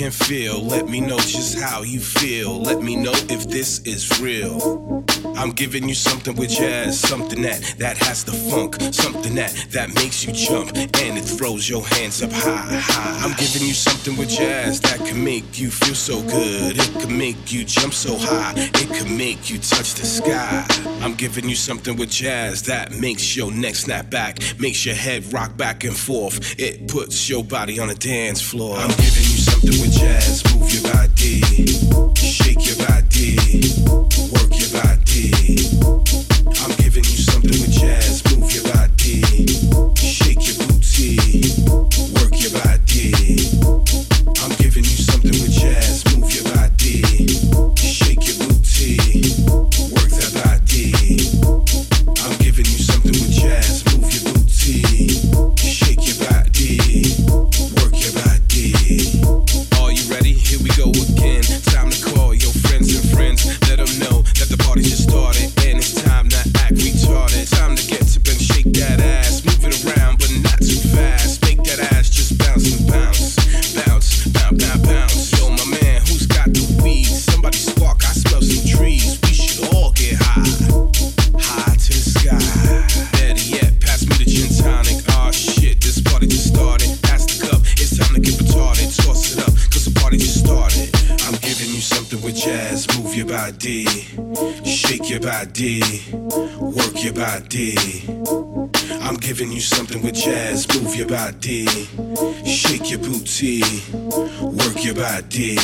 and feel. Let me know just how you feel. Let me know if this is real. I'm giving you something with jazz, something that that has the funk, something that that makes you jump and it throws your hands up high, high. I'm giving you something with jazz that can make you feel so good. It can make you jump so high. It can make you touch the sky. I'm giving you something with jazz that makes your neck snap back, makes your head rock back and forth. It puts your body on a dance floor. I'm giving you something with jazz. Move your body, shake your body, work your body. Body. I'm giving you something with jazz. Move your body, shake your booty, work your body.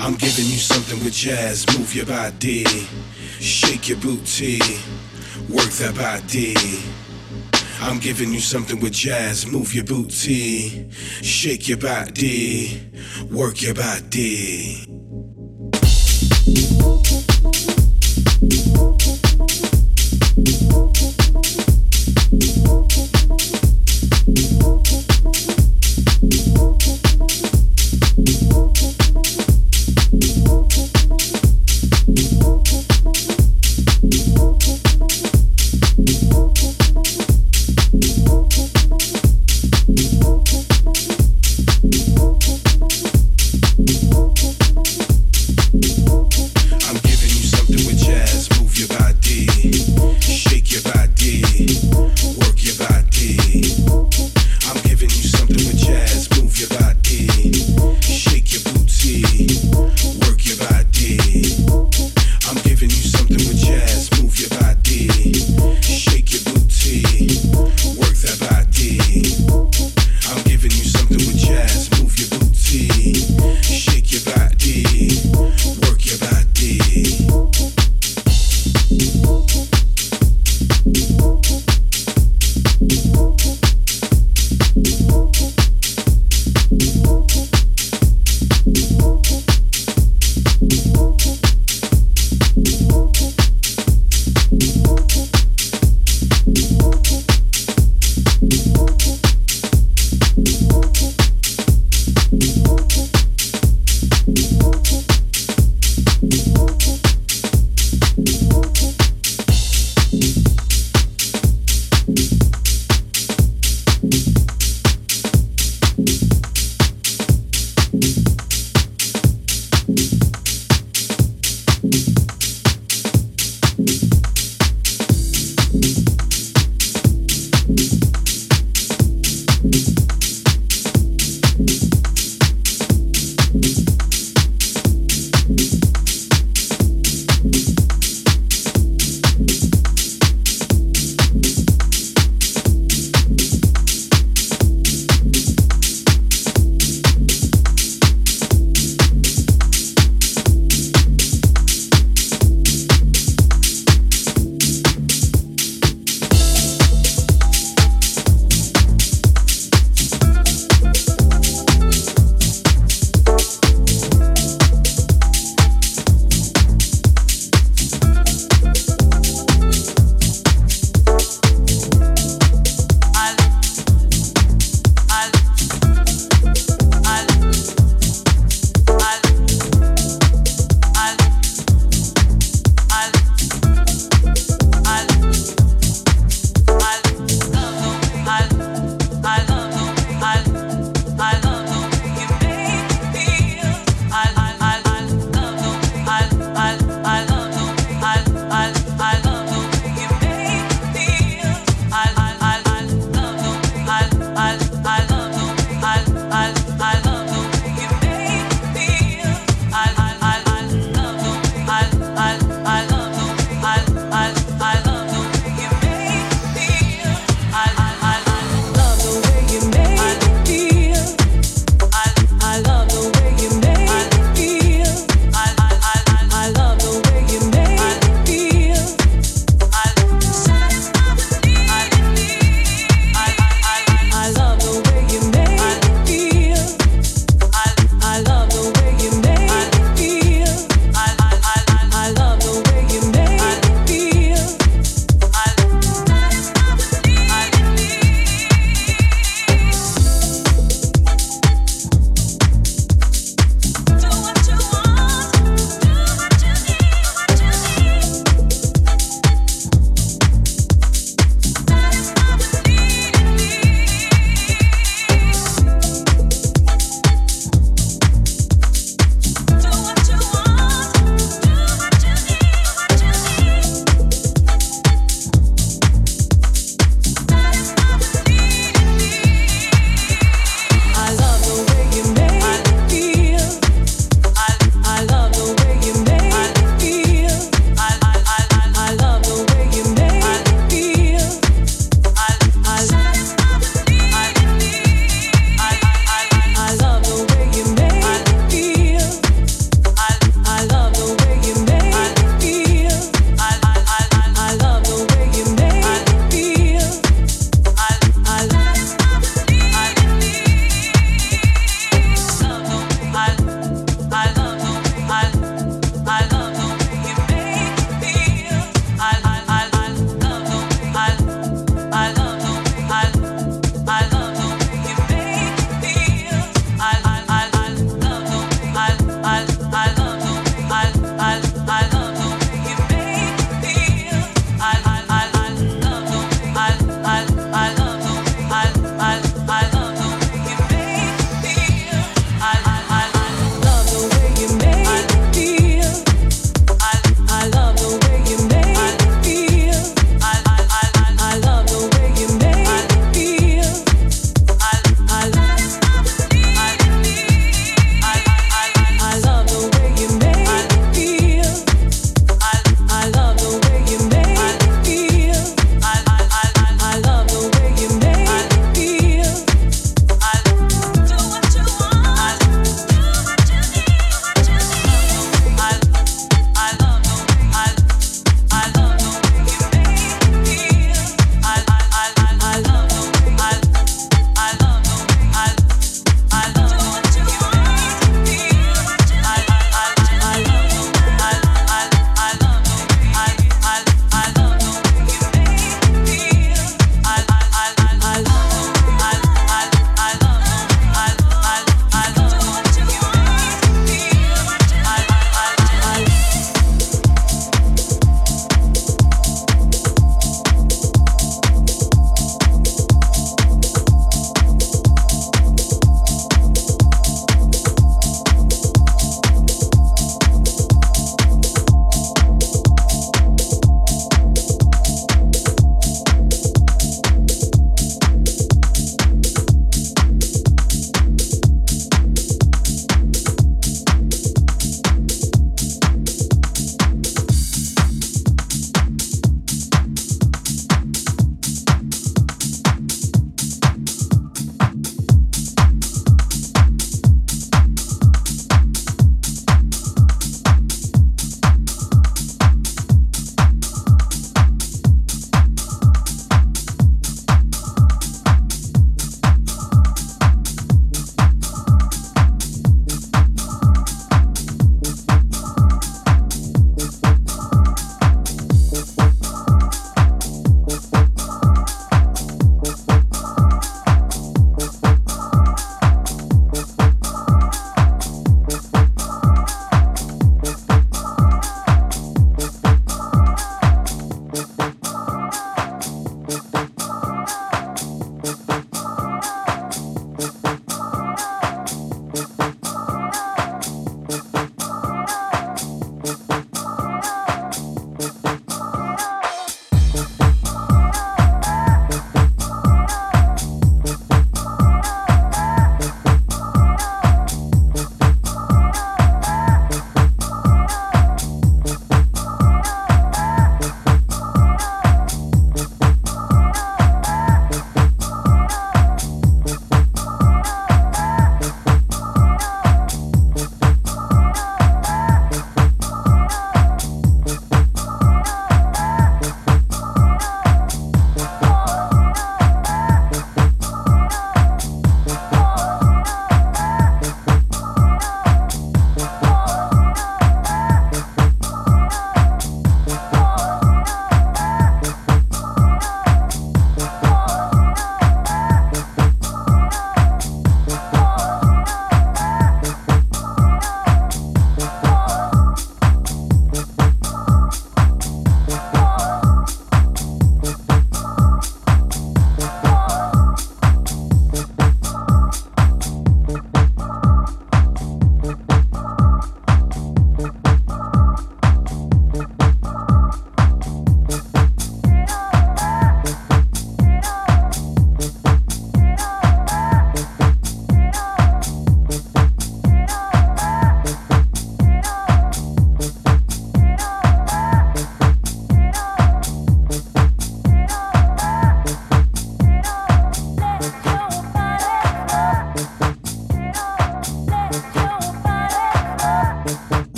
I'm giving you something with jazz. Move your body, shake your booty, work that body. I'm giving you something with jazz. Move your booty, shake your body, work your body.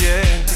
Yeah,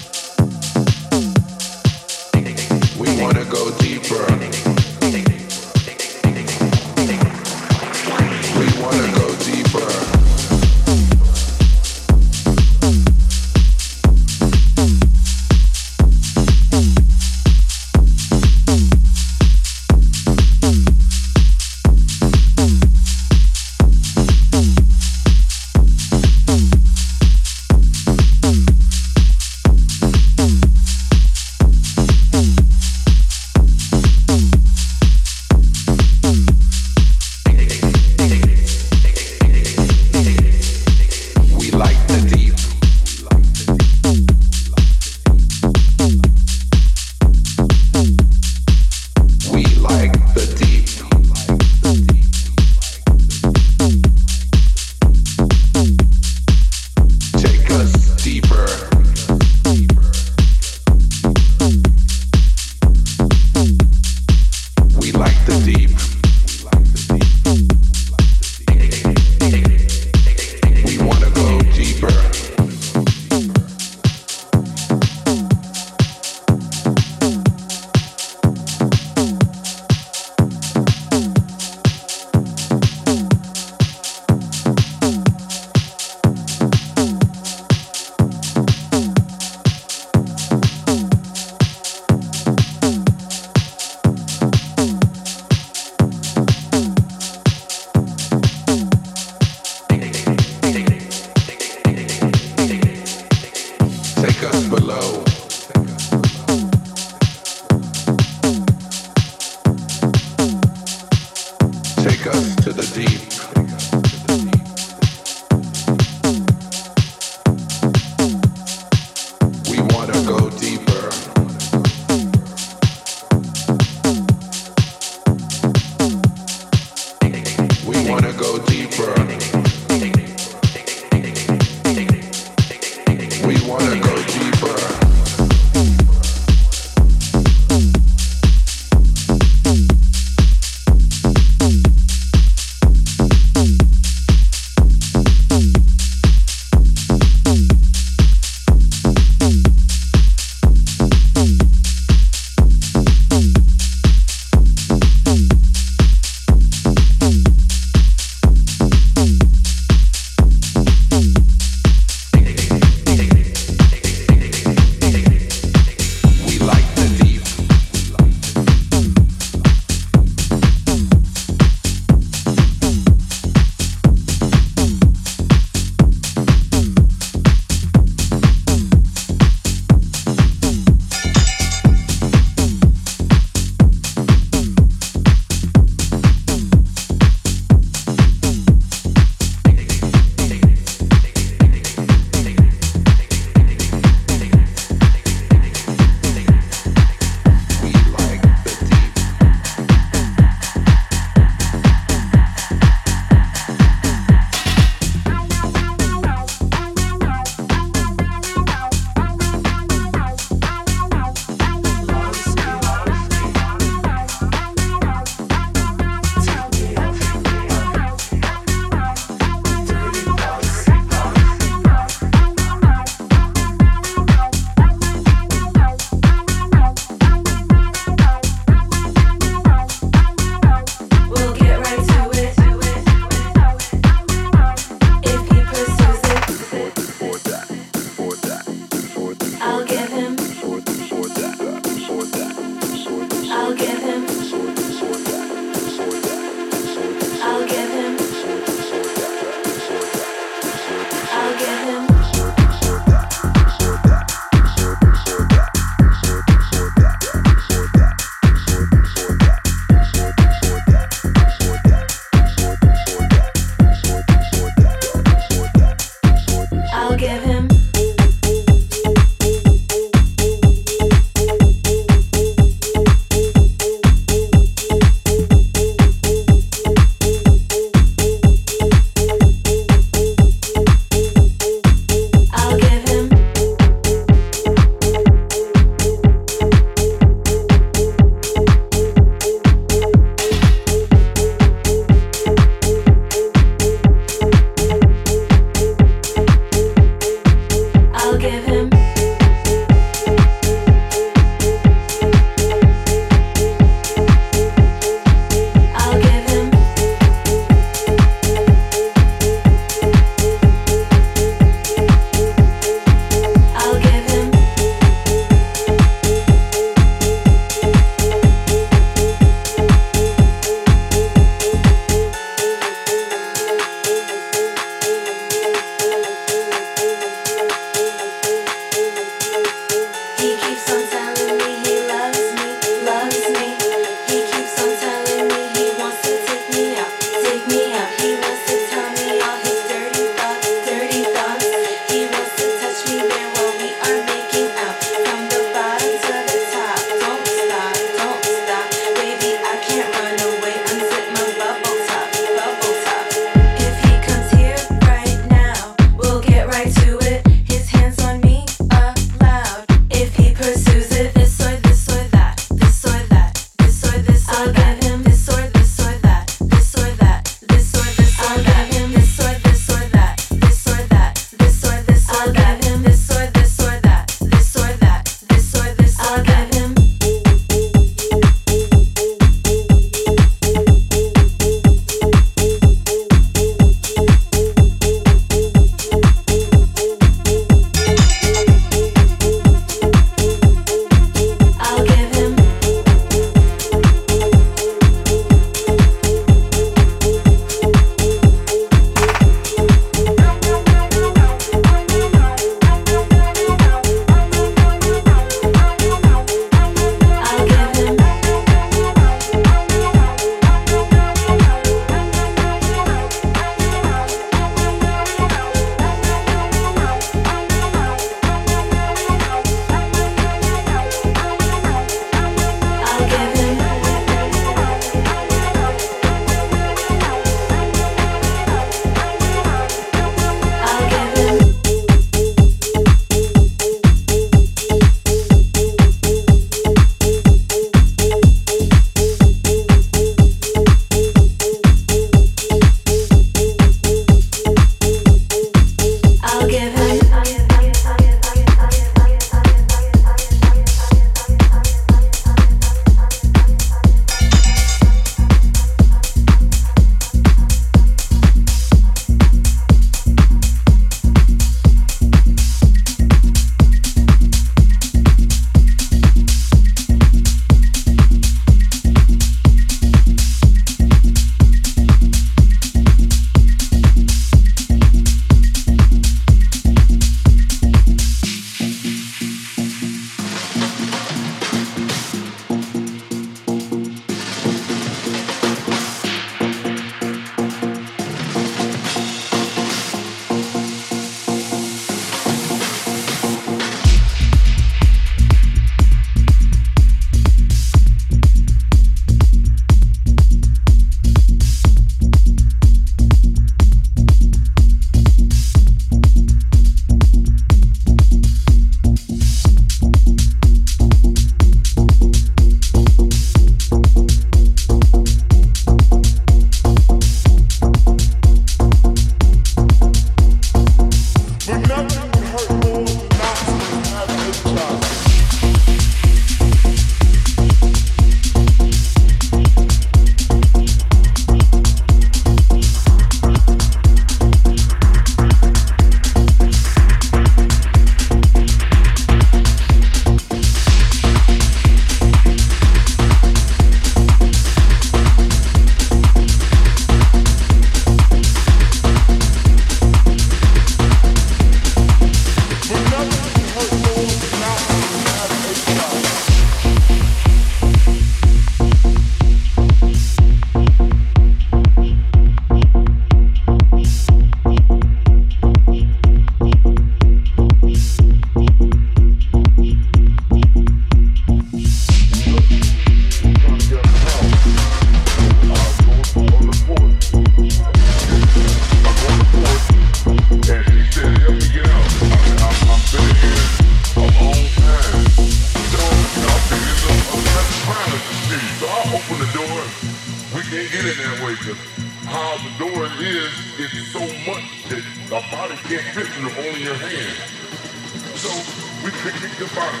we can the bottom.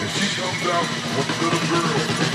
And she comes out with little girl.